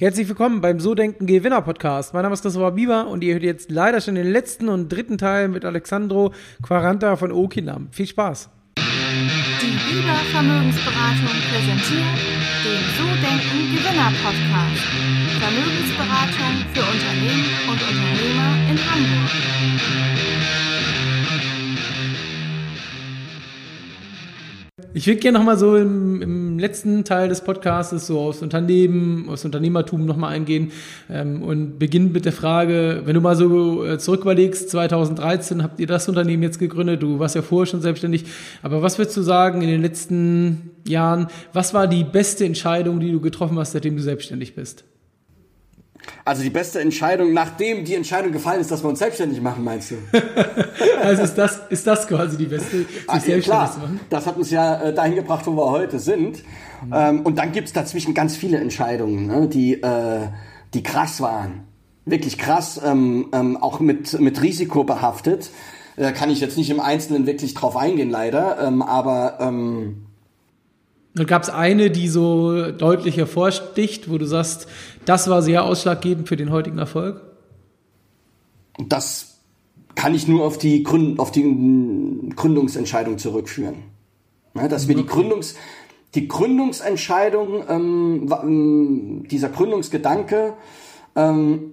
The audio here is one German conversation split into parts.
Herzlich willkommen beim So Denken Gewinner Podcast. Mein Name ist Christopher Bieber und ihr hört jetzt leider schon den letzten und dritten Teil mit Alexandro Quaranta von Okinam. Viel Spaß. Die Bieber Vermögensberatung präsentiert den So Denken Gewinner Podcast. Vermögensberatung für Unternehmen und Unternehmer in Hamburg. Ich würde gerne nochmal so im, im, letzten Teil des Podcasts so aufs Unternehmen, aufs Unternehmertum nochmal eingehen ähm, und beginnen mit der Frage, wenn du mal so äh, zurück überlegst, 2013 habt ihr das Unternehmen jetzt gegründet, du warst ja vorher schon selbstständig, aber was würdest du sagen in den letzten Jahren, was war die beste Entscheidung, die du getroffen hast, seitdem du selbstständig bist? Also die beste Entscheidung, nachdem die Entscheidung gefallen ist, dass wir uns selbstständig machen, meinst du? also ist das, ist das quasi die beste, sich ah, selbstständig klar. zu machen? Das hat uns ja äh, dahin gebracht, wo wir heute sind. Mhm. Ähm, und dann gibt's dazwischen ganz viele Entscheidungen, ne, die, äh, die krass waren. Wirklich krass, ähm, ähm, auch mit, mit Risiko behaftet. Da kann ich jetzt nicht im Einzelnen wirklich drauf eingehen, leider. Aber ähm, gab es eine, die so deutlich hervorsticht, wo du sagst, das war sehr ausschlaggebend für den heutigen Erfolg? Das kann ich nur auf die, Gründ auf die Gründungsentscheidung zurückführen. Ja, dass wir die Gründungs die Gründungsentscheidung, ähm, ähm dieser Gründungsgedanke, ähm,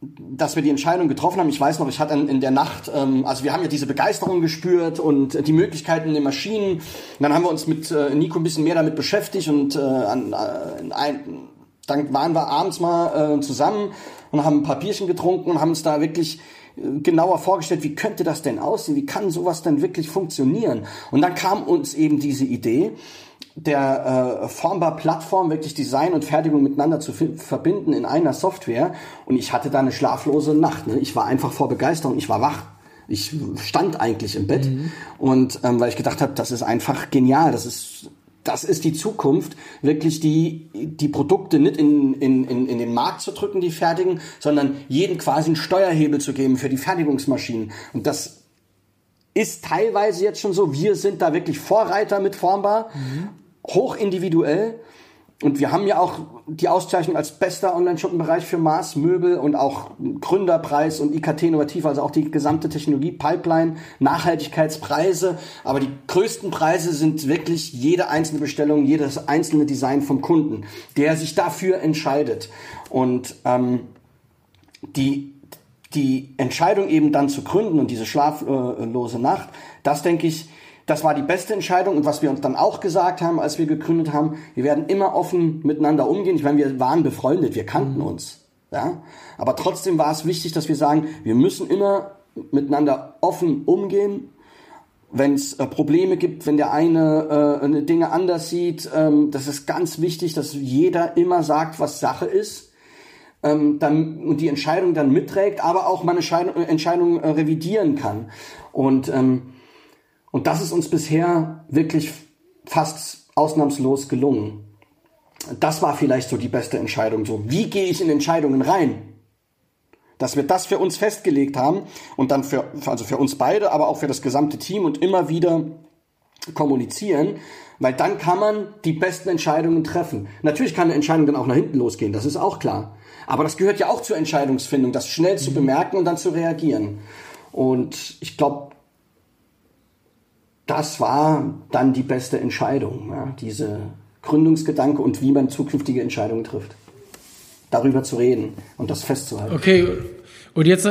dass wir die Entscheidung getroffen haben. Ich weiß noch, ich hatte in, der Nacht, ähm, also wir haben ja diese Begeisterung gespürt und die Möglichkeiten in den Maschinen. Und dann haben wir uns mit äh, Nico ein bisschen mehr damit beschäftigt und äh, an, äh, ein, dann waren wir abends mal äh, zusammen und haben ein paar Bierchen getrunken und haben uns da wirklich äh, genauer vorgestellt, wie könnte das denn aussehen, wie kann sowas denn wirklich funktionieren. Und dann kam uns eben diese Idee, der äh, Formbar-Plattform wirklich Design und Fertigung miteinander zu verbinden in einer Software. Und ich hatte da eine schlaflose Nacht. Ne? Ich war einfach vor Begeisterung, ich war wach. Ich stand eigentlich im Bett mhm. und ähm, weil ich gedacht habe, das ist einfach genial, das ist das ist die Zukunft, wirklich die, die Produkte nicht in, in, in, in den Markt zu drücken, die fertigen, sondern jeden quasi einen Steuerhebel zu geben für die Fertigungsmaschinen. Und das ist teilweise jetzt schon so. Wir sind da wirklich Vorreiter mit Formbar. Mhm hoch individuell. Und wir haben ja auch die Auszeichnung als bester Online-Shop im Bereich für Maß, Möbel und auch Gründerpreis und IKT innovativ, also auch die gesamte Technologie-Pipeline, Nachhaltigkeitspreise. Aber die größten Preise sind wirklich jede einzelne Bestellung, jedes einzelne Design vom Kunden, der sich dafür entscheidet. Und ähm, die, die Entscheidung eben dann zu gründen und diese schlaflose Nacht, das denke ich, das war die beste Entscheidung und was wir uns dann auch gesagt haben, als wir gegründet haben, wir werden immer offen miteinander umgehen. Ich meine, wir waren befreundet, wir kannten uns. Ja? Aber trotzdem war es wichtig, dass wir sagen, wir müssen immer miteinander offen umgehen. Wenn es äh, Probleme gibt, wenn der eine äh, Dinge anders sieht, ähm, das ist ganz wichtig, dass jeder immer sagt, was Sache ist. Ähm, dann, und die Entscheidung dann mitträgt, aber auch meine Entscheidung, Entscheidung äh, revidieren kann. Und ähm, und das ist uns bisher wirklich fast ausnahmslos gelungen. Das war vielleicht so die beste Entscheidung. So, wie gehe ich in Entscheidungen rein? Dass wir das für uns festgelegt haben und dann für, also für uns beide, aber auch für das gesamte Team und immer wieder kommunizieren, weil dann kann man die besten Entscheidungen treffen. Natürlich kann eine Entscheidung dann auch nach hinten losgehen, das ist auch klar. Aber das gehört ja auch zur Entscheidungsfindung, das schnell zu mhm. bemerken und dann zu reagieren. Und ich glaube, das war dann die beste Entscheidung, ja, diese Gründungsgedanke und wie man zukünftige Entscheidungen trifft. Darüber zu reden und das festzuhalten. Okay, und jetzt,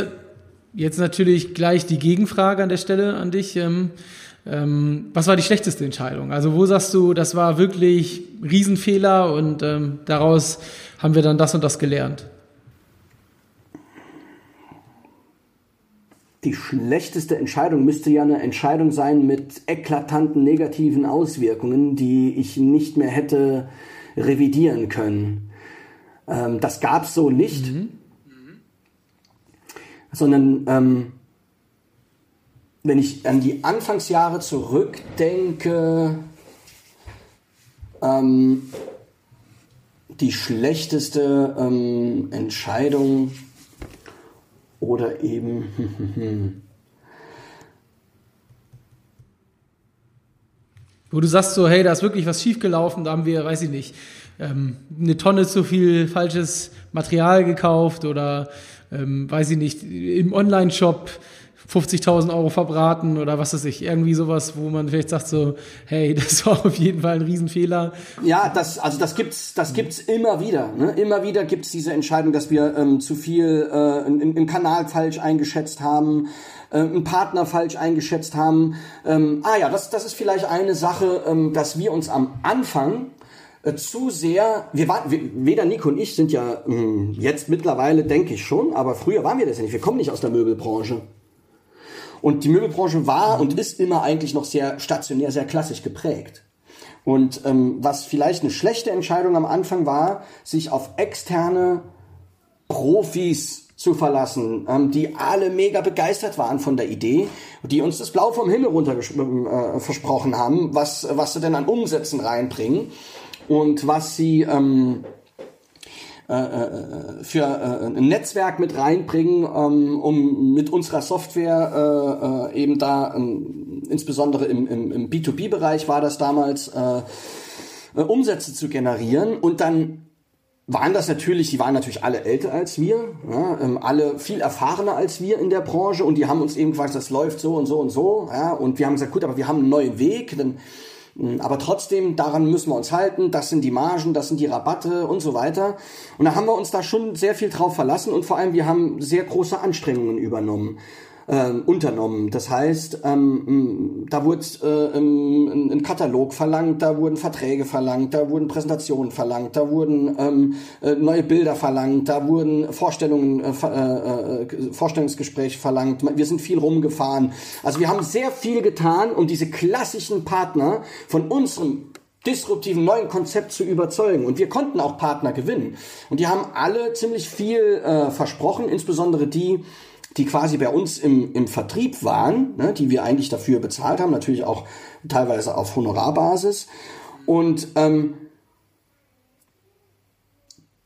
jetzt natürlich gleich die Gegenfrage an der Stelle an dich. Ähm, ähm, was war die schlechteste Entscheidung? Also wo sagst du, das war wirklich Riesenfehler und ähm, daraus haben wir dann das und das gelernt? Die schlechteste Entscheidung müsste ja eine Entscheidung sein mit eklatanten negativen Auswirkungen, die ich nicht mehr hätte revidieren können. Ähm, das gab es so nicht, mhm. sondern ähm, wenn ich an die Anfangsjahre zurückdenke, ähm, die schlechteste ähm, Entscheidung, oder eben. Wo du sagst so, hey, da ist wirklich was schiefgelaufen, da haben wir, weiß ich nicht, ähm, eine Tonne zu viel falsches Material gekauft oder ähm, weiß ich nicht, im Online-Shop 50.000 Euro verbraten oder was weiß ich, irgendwie sowas, wo man vielleicht sagt so, hey, das war auf jeden Fall ein Riesenfehler. Ja, das, also das gibt's, das gibt's immer wieder. Ne? Immer wieder gibt's diese Entscheidung, dass wir ähm, zu viel äh, einen Kanal falsch eingeschätzt haben, äh, einen Partner falsch eingeschätzt haben. Ähm, ah ja, das, das ist vielleicht eine Sache, ähm, dass wir uns am Anfang äh, zu sehr, wir waren, weder Nico und ich sind ja mh, hm, jetzt mittlerweile, denke ich schon, aber früher waren wir das ja nicht. Wir kommen nicht aus der Möbelbranche. Und die Möbelbranche war und ist immer eigentlich noch sehr stationär, sehr klassisch geprägt. Und ähm, was vielleicht eine schlechte Entscheidung am Anfang war, sich auf externe Profis zu verlassen, ähm, die alle mega begeistert waren von der Idee, die uns das Blau vom Himmel runter äh, versprochen haben, was, was sie denn an Umsätzen reinbringen und was sie ähm, äh, äh, für äh, ein Netzwerk mit reinbringen, ähm, um mit unserer Software eben da, ähm, insbesondere im, im, im B2B-Bereich war das damals, Umsätze zu generieren. Und dann waren das natürlich, die waren natürlich alle älter als wir, ja, ähm, alle viel erfahrener als wir in der Branche. Und die haben uns eben gesagt, das läuft so und so und so, ja, und wir haben gesagt, gut, aber wir haben einen neuen Weg, dann hm, aber trotzdem, daran müssen wir uns halten. Das sind die Margen, das sind die Rabatte und so weiter. Und da haben wir uns da schon sehr viel drauf verlassen und vor allem wir haben sehr große Anstrengungen übernommen äh, unternommen. Das heißt, ähm, da wurde äh, ein, ein Katalog verlangt, da wurden Verträge verlangt, da wurden Präsentationen verlangt, da wurden ähm, äh, neue Bilder verlangt, da wurden Vorstellungen, äh, äh, äh, Vorstellungsgespräche verlangt. Wir sind viel rumgefahren. Also wir haben sehr viel getan, um diese klassischen Partner von unserem disruptiven neuen Konzept zu überzeugen. Und wir konnten auch Partner gewinnen. Und die haben alle ziemlich viel äh, versprochen, insbesondere die, die quasi bei uns im, im Vertrieb waren, ne, die wir eigentlich dafür bezahlt haben, natürlich auch teilweise auf Honorarbasis. Und ähm,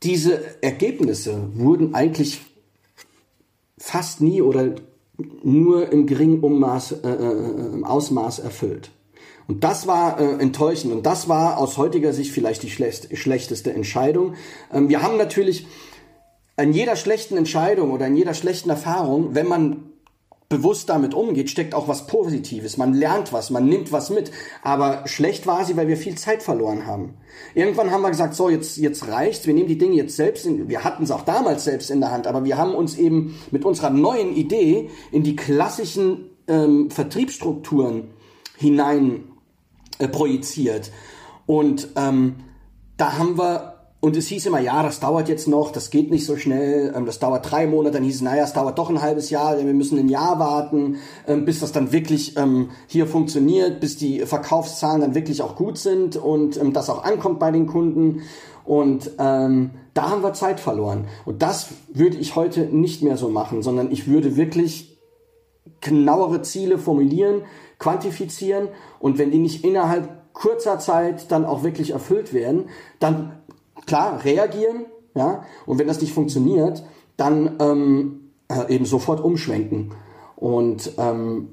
diese Ergebnisse wurden eigentlich fast nie oder nur im geringen Ummaß, äh, äh, Ausmaß erfüllt. Und das war äh, enttäuschend und das war aus heutiger Sicht vielleicht die schlechteste Entscheidung. Ähm, wir haben natürlich in jeder schlechten Entscheidung oder in jeder schlechten Erfahrung, wenn man bewusst damit umgeht, steckt auch was Positives. Man lernt was, man nimmt was mit. Aber schlecht war sie, weil wir viel Zeit verloren haben. Irgendwann haben wir gesagt, so, jetzt, jetzt reicht's. Wir nehmen die Dinge jetzt selbst in, wir hatten es auch damals selbst in der Hand, aber wir haben uns eben mit unserer neuen Idee in die klassischen ähm, Vertriebsstrukturen hinein äh, projiziert. Und ähm, da haben wir und es hieß immer, ja, das dauert jetzt noch, das geht nicht so schnell, ähm, das dauert drei Monate. Dann hieß es, naja, es dauert doch ein halbes Jahr, wir müssen ein Jahr warten, ähm, bis das dann wirklich ähm, hier funktioniert, bis die Verkaufszahlen dann wirklich auch gut sind und das auch ankommt bei den Kunden. Und ähm, da haben wir Zeit verloren. Und das würde ich heute nicht mehr so machen, sondern ich würde wirklich genauere Ziele formulieren, quantifizieren und wenn die nicht innerhalb kurzer Zeit dann auch wirklich erfüllt werden, dann klar reagieren, ja, und wenn das nicht funktioniert, dann ähm, äh, eben sofort umschwenken. Und ähm,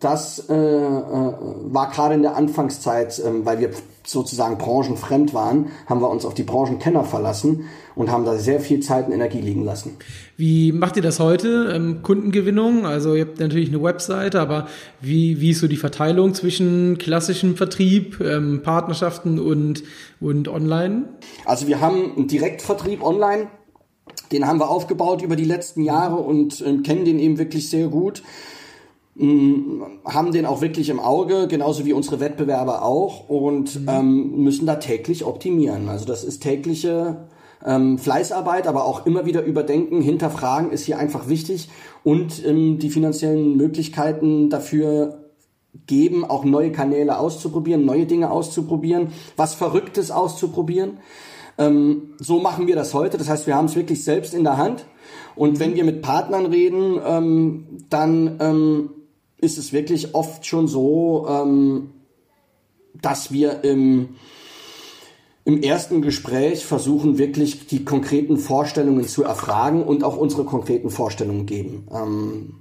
das äh, äh, war gerade in der Anfangszeit, äh, weil wir sozusagen branchenfremd waren, haben wir uns auf die Branchenkenner verlassen und haben da sehr viel Zeit und Energie liegen lassen. Wie macht ihr das heute? Ähm, Kundengewinnung, also ihr habt natürlich eine Webseite, aber wie, wie ist so die Verteilung zwischen klassischem Vertrieb, ähm, Partnerschaften und, und online? Also wir haben einen Direktvertrieb online, den haben wir aufgebaut über die letzten Jahre und äh, kennen den eben wirklich sehr gut haben den auch wirklich im Auge, genauso wie unsere Wettbewerber auch und mhm. ähm, müssen da täglich optimieren. Also das ist tägliche ähm, Fleißarbeit, aber auch immer wieder überdenken, hinterfragen ist hier einfach wichtig und ähm, die finanziellen Möglichkeiten dafür geben, auch neue Kanäle auszuprobieren, neue Dinge auszuprobieren, was Verrücktes auszuprobieren. Ähm, so machen wir das heute. Das heißt, wir haben es wirklich selbst in der Hand. Und wenn wir mit Partnern reden, ähm, dann ähm, ist es wirklich oft schon so, ähm, dass wir im, im ersten Gespräch versuchen, wirklich die konkreten Vorstellungen zu erfragen und auch unsere konkreten Vorstellungen geben. Ähm,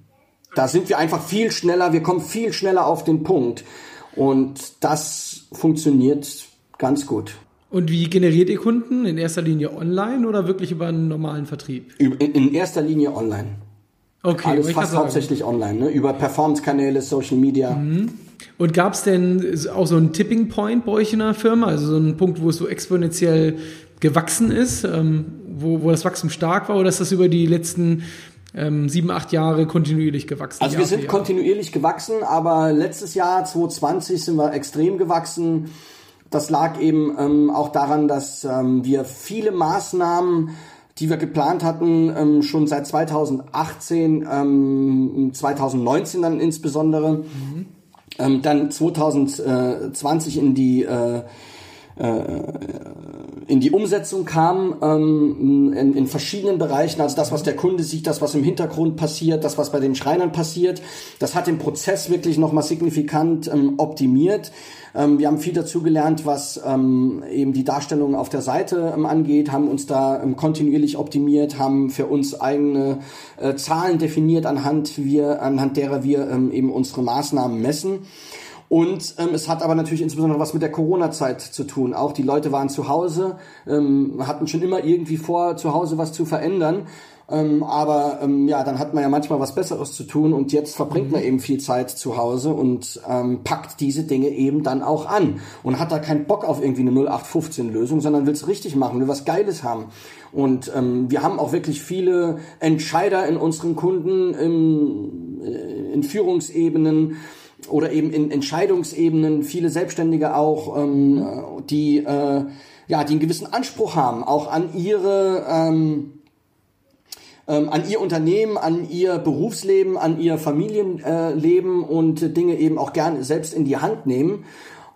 da sind wir einfach viel schneller, wir kommen viel schneller auf den Punkt. Und das funktioniert ganz gut. Und wie generiert ihr Kunden? In erster Linie online oder wirklich über einen normalen Vertrieb? In erster Linie online. Okay, Alles fast hauptsächlich online, ne? über Performance-Kanäle, Social Media. Mhm. Und gab es denn auch so einen Tipping Point bei euch in der Firma, also so einen Punkt, wo es so exponentiell gewachsen ist, ähm, wo, wo das Wachstum stark war, oder ist das über die letzten ähm, sieben, acht Jahre kontinuierlich gewachsen? Also wir sind kontinuierlich gewachsen, aber letztes Jahr, 2020, sind wir extrem gewachsen. Das lag eben ähm, auch daran, dass ähm, wir viele Maßnahmen die wir geplant hatten, ähm, schon seit 2018, ähm, 2019 dann insbesondere, mhm. ähm, dann 2020 in die äh, in die Umsetzung kam ähm, in, in verschiedenen Bereichen, also das, was der Kunde sieht, das, was im Hintergrund passiert, das, was bei den Schreinern passiert, das hat den Prozess wirklich nochmal signifikant ähm, optimiert. Ähm, wir haben viel dazu gelernt, was ähm, eben die Darstellung auf der Seite ähm, angeht, haben uns da ähm, kontinuierlich optimiert, haben für uns eigene äh, Zahlen definiert, anhand, wir, anhand derer wir eben unsere Maßnahmen messen. Und ähm, es hat aber natürlich insbesondere was mit der Corona-Zeit zu tun. Auch die Leute waren zu Hause, ähm, hatten schon immer irgendwie vor, zu Hause was zu verändern. Ähm, aber ähm, ja, dann hat man ja manchmal was Besseres zu tun und jetzt verbringt man mhm. eben viel Zeit zu Hause und ähm, packt diese Dinge eben dann auch an und hat da keinen Bock auf irgendwie eine 0815-Lösung, sondern will es richtig machen, will was Geiles haben. Und ähm, wir haben auch wirklich viele Entscheider in unseren Kunden, im, äh, in Führungsebenen, oder eben in Entscheidungsebenen, viele Selbstständige auch, ähm, die äh, ja, die einen gewissen Anspruch haben, auch an ihre ähm, ähm, an ihr Unternehmen, an ihr Berufsleben, an ihr Familienleben äh, und Dinge eben auch gerne selbst in die Hand nehmen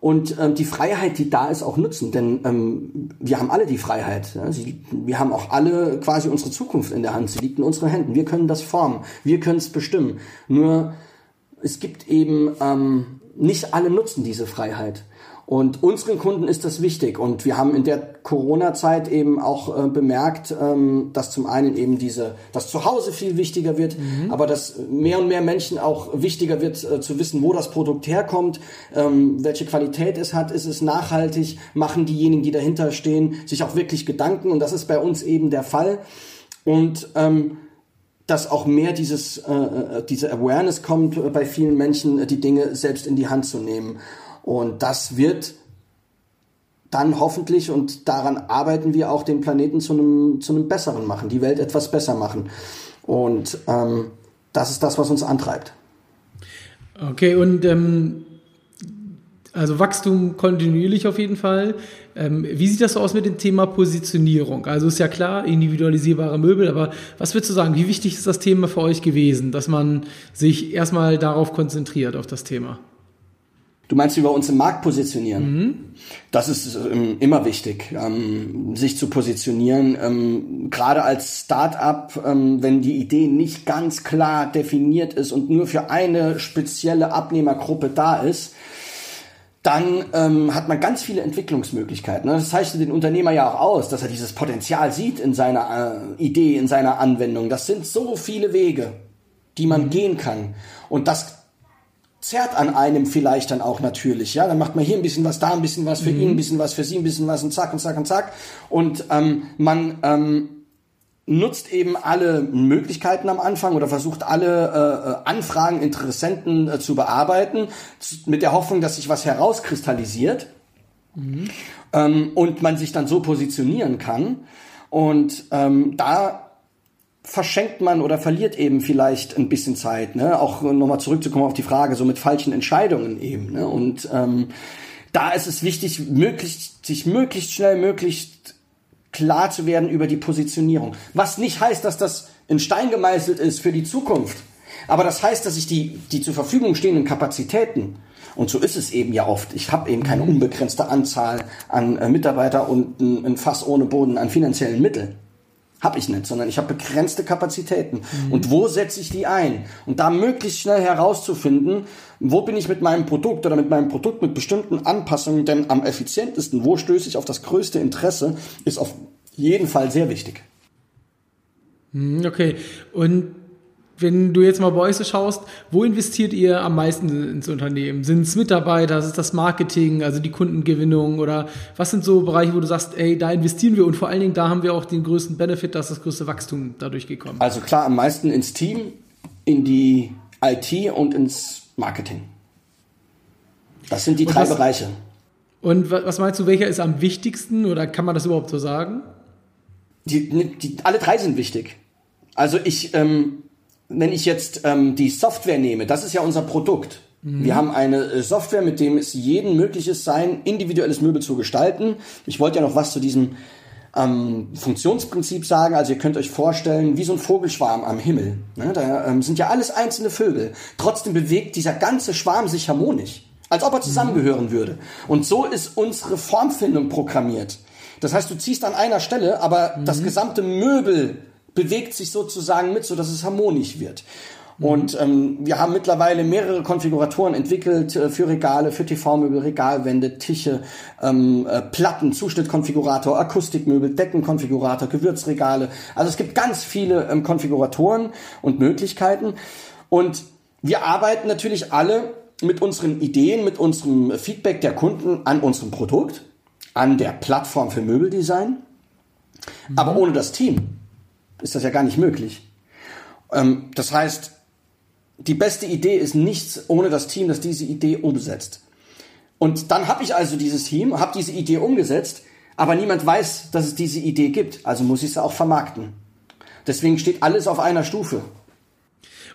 und ähm, die Freiheit, die da ist, auch nutzen. Denn ähm, wir haben alle die Freiheit. Ja? Sie, wir haben auch alle quasi unsere Zukunft in der Hand. Sie liegt in unseren Händen. Wir können das formen. Wir können es bestimmen. Nur es gibt eben ähm, nicht alle nutzen diese Freiheit. Und unseren Kunden ist das wichtig. Und wir haben in der Corona-Zeit eben auch äh, bemerkt, ähm, dass zum einen eben diese, dass zu Hause viel wichtiger wird, mhm. aber dass mehr und mehr Menschen auch wichtiger wird, äh, zu wissen, wo das Produkt herkommt, ähm, welche Qualität es hat, ist es nachhaltig, machen diejenigen, die dahinter stehen, sich auch wirklich Gedanken. Und das ist bei uns eben der Fall. Und ähm, dass auch mehr dieses, äh, äh, diese Awareness kommt bei vielen Menschen, die Dinge selbst in die Hand zu nehmen. Und das wird dann hoffentlich, und daran arbeiten wir auch, den Planeten zu einem, zu einem besseren machen, die Welt etwas besser machen. Und ähm, das ist das, was uns antreibt. Okay, und ähm, also Wachstum kontinuierlich auf jeden Fall. Ähm, wie sieht das so aus mit dem Thema Positionierung? Also ist ja klar, individualisierbare Möbel, aber was würdest du sagen, wie wichtig ist das Thema für euch gewesen, dass man sich erstmal darauf konzentriert, auf das Thema? Du meinst, wie wir uns im Markt positionieren? Mhm. Das ist ähm, immer wichtig, ähm, sich zu positionieren. Ähm, gerade als Start-up, ähm, wenn die Idee nicht ganz klar definiert ist und nur für eine spezielle Abnehmergruppe da ist, dann ähm, hat man ganz viele Entwicklungsmöglichkeiten. Das zeichnet den Unternehmer ja auch aus, dass er dieses Potenzial sieht in seiner äh, Idee, in seiner Anwendung. Das sind so viele Wege, die man mhm. gehen kann. Und das zerrt an einem vielleicht dann auch natürlich. Ja, dann macht man hier ein bisschen was, da ein bisschen was, für mhm. ihn ein bisschen was, für sie ein bisschen was und zack und zack und zack. Und ähm, man ähm, nutzt eben alle Möglichkeiten am Anfang oder versucht alle äh, Anfragen, Interessenten äh, zu bearbeiten, mit der Hoffnung, dass sich was herauskristallisiert mhm. ähm, und man sich dann so positionieren kann. Und ähm, da verschenkt man oder verliert eben vielleicht ein bisschen Zeit. Ne? Auch nochmal zurückzukommen auf die Frage, so mit falschen Entscheidungen eben. Ne? Und ähm, da ist es wichtig, möglichst, sich möglichst schnell, möglichst klar zu werden über die Positionierung. Was nicht heißt, dass das in Stein gemeißelt ist für die Zukunft. Aber das heißt, dass ich die, die zur Verfügung stehenden Kapazitäten, und so ist es eben ja oft, ich habe eben keine unbegrenzte Anzahl an äh, Mitarbeiter und ein, ein Fass ohne Boden an finanziellen Mitteln. Habe ich nicht, sondern ich habe begrenzte Kapazitäten. Mhm. Und wo setze ich die ein? Und da möglichst schnell herauszufinden, wo bin ich mit meinem Produkt oder mit meinem Produkt mit bestimmten Anpassungen denn am effizientesten? Wo stöße ich auf das größte Interesse? Ist auf jeden Fall sehr wichtig. Mhm, okay. Und wenn du jetzt mal bei euch so schaust, wo investiert ihr am meisten ins Unternehmen? Sind es Mitarbeiter, ist es das Marketing, also die Kundengewinnung oder was sind so Bereiche, wo du sagst, ey, da investieren wir und vor allen Dingen da haben wir auch den größten Benefit, dass das größte Wachstum dadurch gekommen. Also klar, am meisten ins Team, in die IT und ins Marketing. Das sind die und drei was, Bereiche. Und was meinst du, welcher ist am wichtigsten oder kann man das überhaupt so sagen? Die, die, alle drei sind wichtig. Also ich, ähm, wenn ich jetzt ähm, die Software nehme, das ist ja unser Produkt. Mhm. Wir haben eine äh, Software, mit dem es jeden möglich ist, sein individuelles Möbel zu gestalten. Ich wollte ja noch was zu diesem ähm, Funktionsprinzip sagen. Also ihr könnt euch vorstellen, wie so ein Vogelschwarm am Himmel. Ne? Da ähm, sind ja alles einzelne Vögel. Trotzdem bewegt dieser ganze Schwarm sich harmonisch, als ob er zusammengehören würde. Und so ist unsere Formfindung programmiert. Das heißt, du ziehst an einer Stelle, aber mhm. das gesamte Möbel bewegt sich sozusagen mit, so dass es harmonisch wird. Mhm. Und ähm, wir haben mittlerweile mehrere Konfiguratoren entwickelt äh, für Regale, für TV-Möbel, Regalwände, Tische, ähm, äh, Platten, Zuschnittkonfigurator, Akustikmöbel, Deckenkonfigurator, Gewürzregale. Also es gibt ganz viele ähm, Konfiguratoren und Möglichkeiten. Und wir arbeiten natürlich alle mit unseren Ideen, mit unserem Feedback der Kunden an unserem Produkt, an der Plattform für Möbeldesign, mhm. aber ohne das Team ist das ja gar nicht möglich. Ähm, das heißt, die beste Idee ist nichts ohne das Team, das diese Idee umsetzt. Und dann habe ich also dieses Team, habe diese Idee umgesetzt, aber niemand weiß, dass es diese Idee gibt. Also muss ich sie auch vermarkten. Deswegen steht alles auf einer Stufe.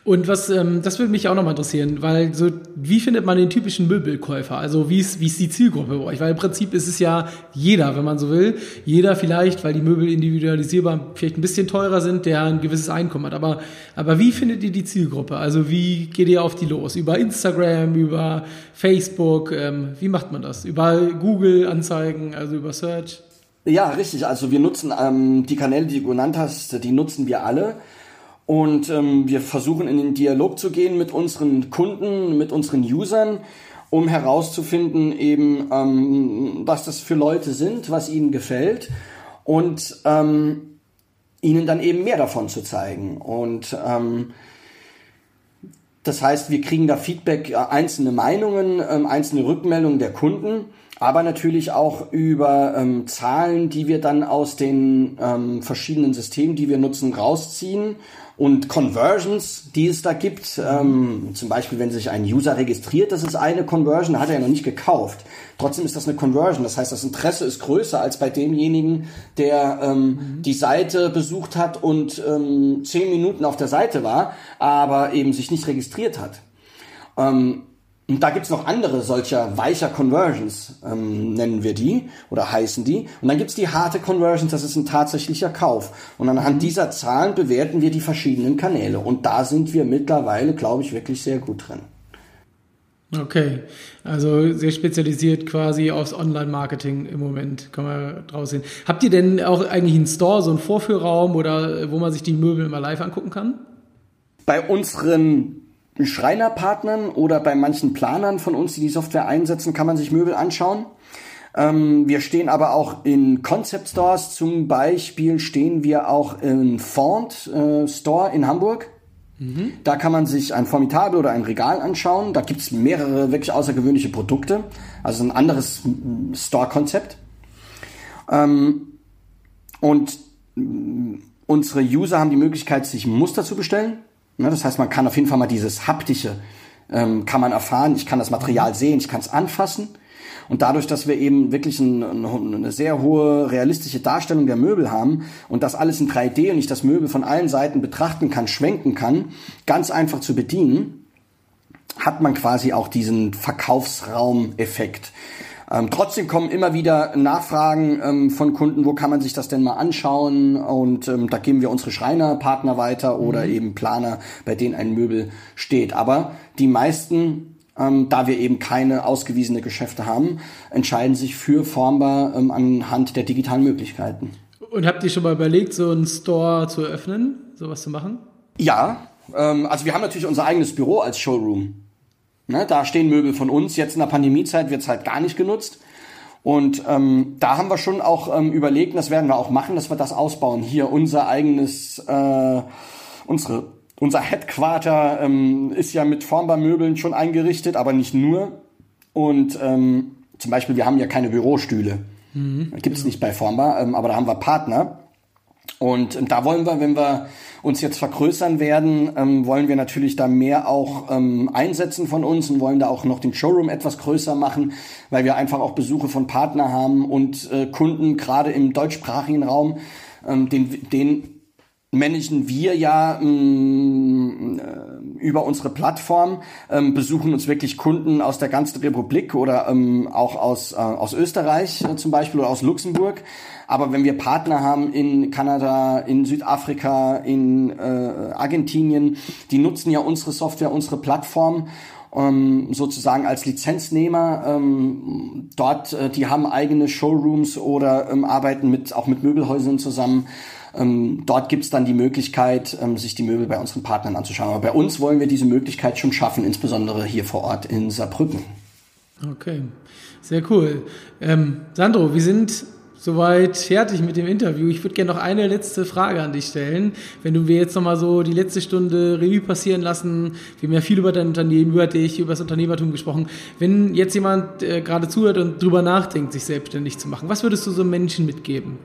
Und was, ähm, das würde mich auch nochmal interessieren, weil so, wie findet man den typischen Möbelkäufer? Also wie ist, wie ist die Zielgruppe bei euch? Weil im Prinzip ist es ja jeder, wenn man so will. Jeder vielleicht, weil die Möbel individualisierbar vielleicht ein bisschen teurer sind, der ein gewisses Einkommen hat. Aber, aber wie findet ihr die Zielgruppe? Also wie geht ihr auf die los? Über Instagram, über Facebook? Ähm, wie macht man das? Über Google-Anzeigen, also über Search? Ja, richtig. Also wir nutzen ähm, die Kanäle, die du genannt hast, die nutzen wir alle. Und ähm, wir versuchen in den Dialog zu gehen mit unseren Kunden, mit unseren Usern, um herauszufinden, eben, ähm, was das für Leute sind, was ihnen gefällt und ähm, ihnen dann eben mehr davon zu zeigen. Und ähm, das heißt, wir kriegen da Feedback, äh, einzelne Meinungen, ähm, einzelne Rückmeldungen der Kunden, aber natürlich auch über ähm, Zahlen, die wir dann aus den ähm, verschiedenen Systemen, die wir nutzen, rausziehen und Conversions, die es da gibt. Ähm, zum Beispiel, wenn sich ein User registriert, das ist eine Conversion, da hat er ja noch nicht gekauft. Trotzdem ist das eine Conversion. Das heißt, das Interesse ist größer als bei demjenigen, der ähm, mhm. die Seite besucht hat und ähm, zehn Minuten auf der Seite war, aber eben sich nicht registriert hat. Ähm, und da gibt's noch andere solcher weicher Conversions, ähm, nennen wir die oder heißen die. Und dann gibt's die harte Conversions, das ist ein tatsächlicher Kauf. Und anhand mhm. dieser Zahlen bewerten wir die verschiedenen Kanäle. Und da sind wir mittlerweile, glaube ich, wirklich sehr gut drin. Okay, also sehr spezialisiert quasi aufs Online-Marketing im Moment, kann man draus sehen. Habt ihr denn auch eigentlich einen Store, so einen Vorführraum oder wo man sich die Möbel mal live angucken kann? Bei unseren Schreinerpartnern oder bei manchen Planern von uns, die die Software einsetzen, kann man sich Möbel anschauen. Ähm, wir stehen aber auch in Concept Stores. Zum Beispiel stehen wir auch im Font äh, Store in Hamburg. Mhm. Da kann man sich ein Formitabel oder ein Regal anschauen. Da gibt's mehrere wirklich außergewöhnliche Produkte. Also ein anderes Store-Konzept. Ähm, und unsere User haben die Möglichkeit, sich Muster zu bestellen. Ne, das heißt, man kann auf jeden Fall mal dieses haptische ähm, kann man erfahren. Ich kann das Material sehen, ich kann es anfassen. Und dadurch, dass wir eben wirklich ein, eine sehr hohe realistische Darstellung der Möbel haben und das alles in 3D und ich das Möbel von allen Seiten betrachten kann, schwenken kann, ganz einfach zu bedienen, hat man quasi auch diesen Verkaufsraum-Effekt. Ähm, trotzdem kommen immer wieder Nachfragen ähm, von Kunden, wo kann man sich das denn mal anschauen? Und ähm, da geben wir unsere Schreinerpartner weiter oder mhm. eben Planer, bei denen ein Möbel steht. Aber die meisten ähm, da wir eben keine ausgewiesene Geschäfte haben, entscheiden sich für formbar ähm, anhand der digitalen Möglichkeiten. Und habt ihr schon mal überlegt, so einen Store zu öffnen, sowas zu machen? Ja, ähm, also wir haben natürlich unser eigenes Büro als Showroom. Ne, da stehen Möbel von uns. Jetzt in der Pandemiezeit wird es halt gar nicht genutzt. Und ähm, da haben wir schon auch ähm, überlegt, das werden wir auch machen, dass wir das ausbauen. Hier unser eigenes, äh, unsere unser Headquarter ähm, ist ja mit Formbar-Möbeln schon eingerichtet, aber nicht nur. Und ähm, zum Beispiel, wir haben ja keine Bürostühle. Mhm, Gibt es genau. nicht bei Formbar, ähm, aber da haben wir Partner. Und ähm, da wollen wir, wenn wir uns jetzt vergrößern werden, ähm, wollen wir natürlich da mehr auch ähm, einsetzen von uns und wollen da auch noch den Showroom etwas größer machen, weil wir einfach auch Besuche von Partner haben und äh, Kunden gerade im deutschsprachigen Raum, ähm, den, den managen wir ja ähm, äh, über unsere Plattform, ähm, besuchen uns wirklich Kunden aus der ganzen Republik oder ähm, auch aus, äh, aus Österreich äh, zum Beispiel oder aus Luxemburg. Aber wenn wir Partner haben in Kanada, in Südafrika, in äh, Argentinien, die nutzen ja unsere Software, unsere Plattform ähm, sozusagen als Lizenznehmer. Ähm, dort, äh, die haben eigene Showrooms oder ähm, arbeiten mit auch mit Möbelhäusern zusammen. Ähm, dort gibt es dann die Möglichkeit, ähm, sich die Möbel bei unseren Partnern anzuschauen. Aber bei uns wollen wir diese Möglichkeit schon schaffen, insbesondere hier vor Ort in Saarbrücken. Okay, sehr cool. Ähm, Sandro, wir sind soweit fertig mit dem Interview. Ich würde gerne noch eine letzte Frage an dich stellen. Wenn du mir jetzt nochmal so die letzte Stunde Revue passieren lassen, wir haben ja viel über dein Unternehmen, über dich, über das Unternehmertum gesprochen. Wenn jetzt jemand äh, gerade zuhört und drüber nachdenkt, sich selbstständig zu machen, was würdest du so Menschen mitgeben?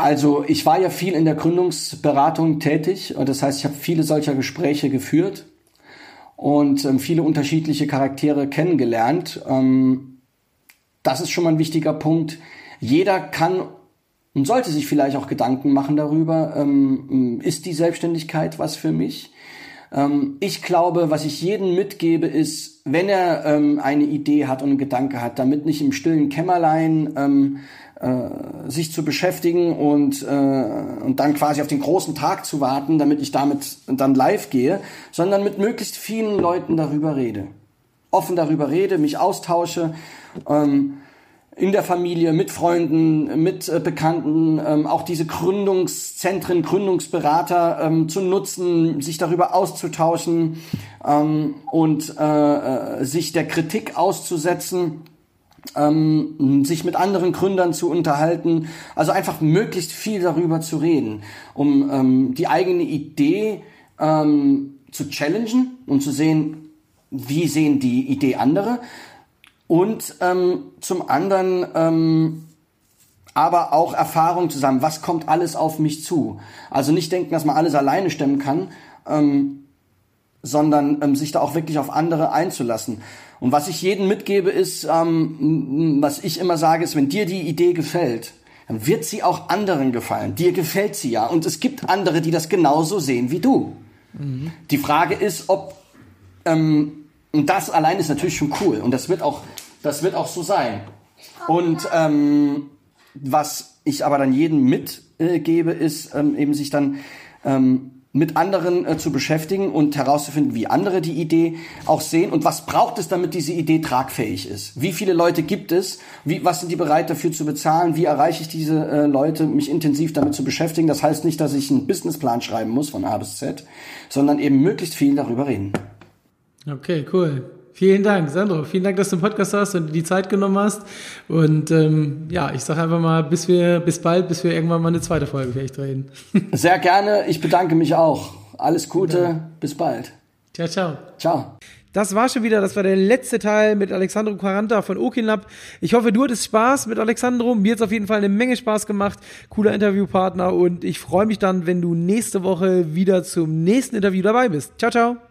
Also ich war ja viel in der Gründungsberatung tätig das heißt, ich habe viele solcher Gespräche geführt und ähm, viele unterschiedliche Charaktere kennengelernt. Ähm, das ist schon mal ein wichtiger Punkt. Jeder kann und sollte sich vielleicht auch Gedanken machen darüber, ähm, ist die Selbstständigkeit was für mich? Ähm, ich glaube, was ich jedem mitgebe, ist, wenn er ähm, eine Idee hat und einen Gedanke hat, damit nicht im stillen Kämmerlein ähm, äh, sich zu beschäftigen und, äh, und dann quasi auf den großen Tag zu warten, damit ich damit dann live gehe, sondern mit möglichst vielen Leuten darüber rede. Offen darüber rede, mich austausche, ähm, in der Familie, mit Freunden, mit äh, Bekannten, ähm, auch diese Gründungszentren, Gründungsberater ähm, zu nutzen, sich darüber auszutauschen ähm, und äh, äh sich der Kritik auszusetzen ähm, sich mit anderen Gründern zu unterhalten, also einfach möglichst viel darüber zu reden, um ähm, die eigene Idee ähm, zu challengen und zu sehen, wie sehen die Idee andere und ähm, zum anderen ähm, aber auch Erfahrung zusammen, was kommt alles auf mich zu. Also nicht denken, dass man alles alleine stemmen kann, ähm, sondern ähm, sich da auch wirklich auf andere einzulassen. Und was ich jedem mitgebe, ist, ähm, was ich immer sage, ist, wenn dir die Idee gefällt, dann wird sie auch anderen gefallen. Dir gefällt sie ja. Und es gibt andere, die das genauso sehen wie du. Mhm. Die Frage ist, ob ähm, und das allein ist natürlich schon cool. Und das wird auch, das wird auch so sein. Und ähm, was ich aber dann jedem mitgebe, äh, ist ähm, eben sich dann ähm, mit anderen äh, zu beschäftigen und herauszufinden, wie andere die Idee auch sehen und was braucht es, damit diese Idee tragfähig ist. Wie viele Leute gibt es? Wie, was sind die bereit dafür zu bezahlen? Wie erreiche ich diese äh, Leute, mich intensiv damit zu beschäftigen? Das heißt nicht, dass ich einen Businessplan schreiben muss von A bis Z, sondern eben möglichst viel darüber reden. Okay, cool. Vielen Dank, Sandro. Vielen Dank, dass du einen Podcast hast und die Zeit genommen hast. Und ähm, ja, ich sage einfach mal, bis wir, bis bald, bis wir irgendwann mal eine zweite Folge vielleicht drehen. Sehr gerne. Ich bedanke mich auch. Alles Gute. Ja. Bis bald. Ciao, ciao. Ciao. Das war schon wieder, das war der letzte Teil mit Alexandro Quaranta von Okinlab. Ich hoffe, du hattest Spaß mit Alexandro. Mir hat auf jeden Fall eine Menge Spaß gemacht. Cooler Interviewpartner und ich freue mich dann, wenn du nächste Woche wieder zum nächsten Interview dabei bist. Ciao, ciao.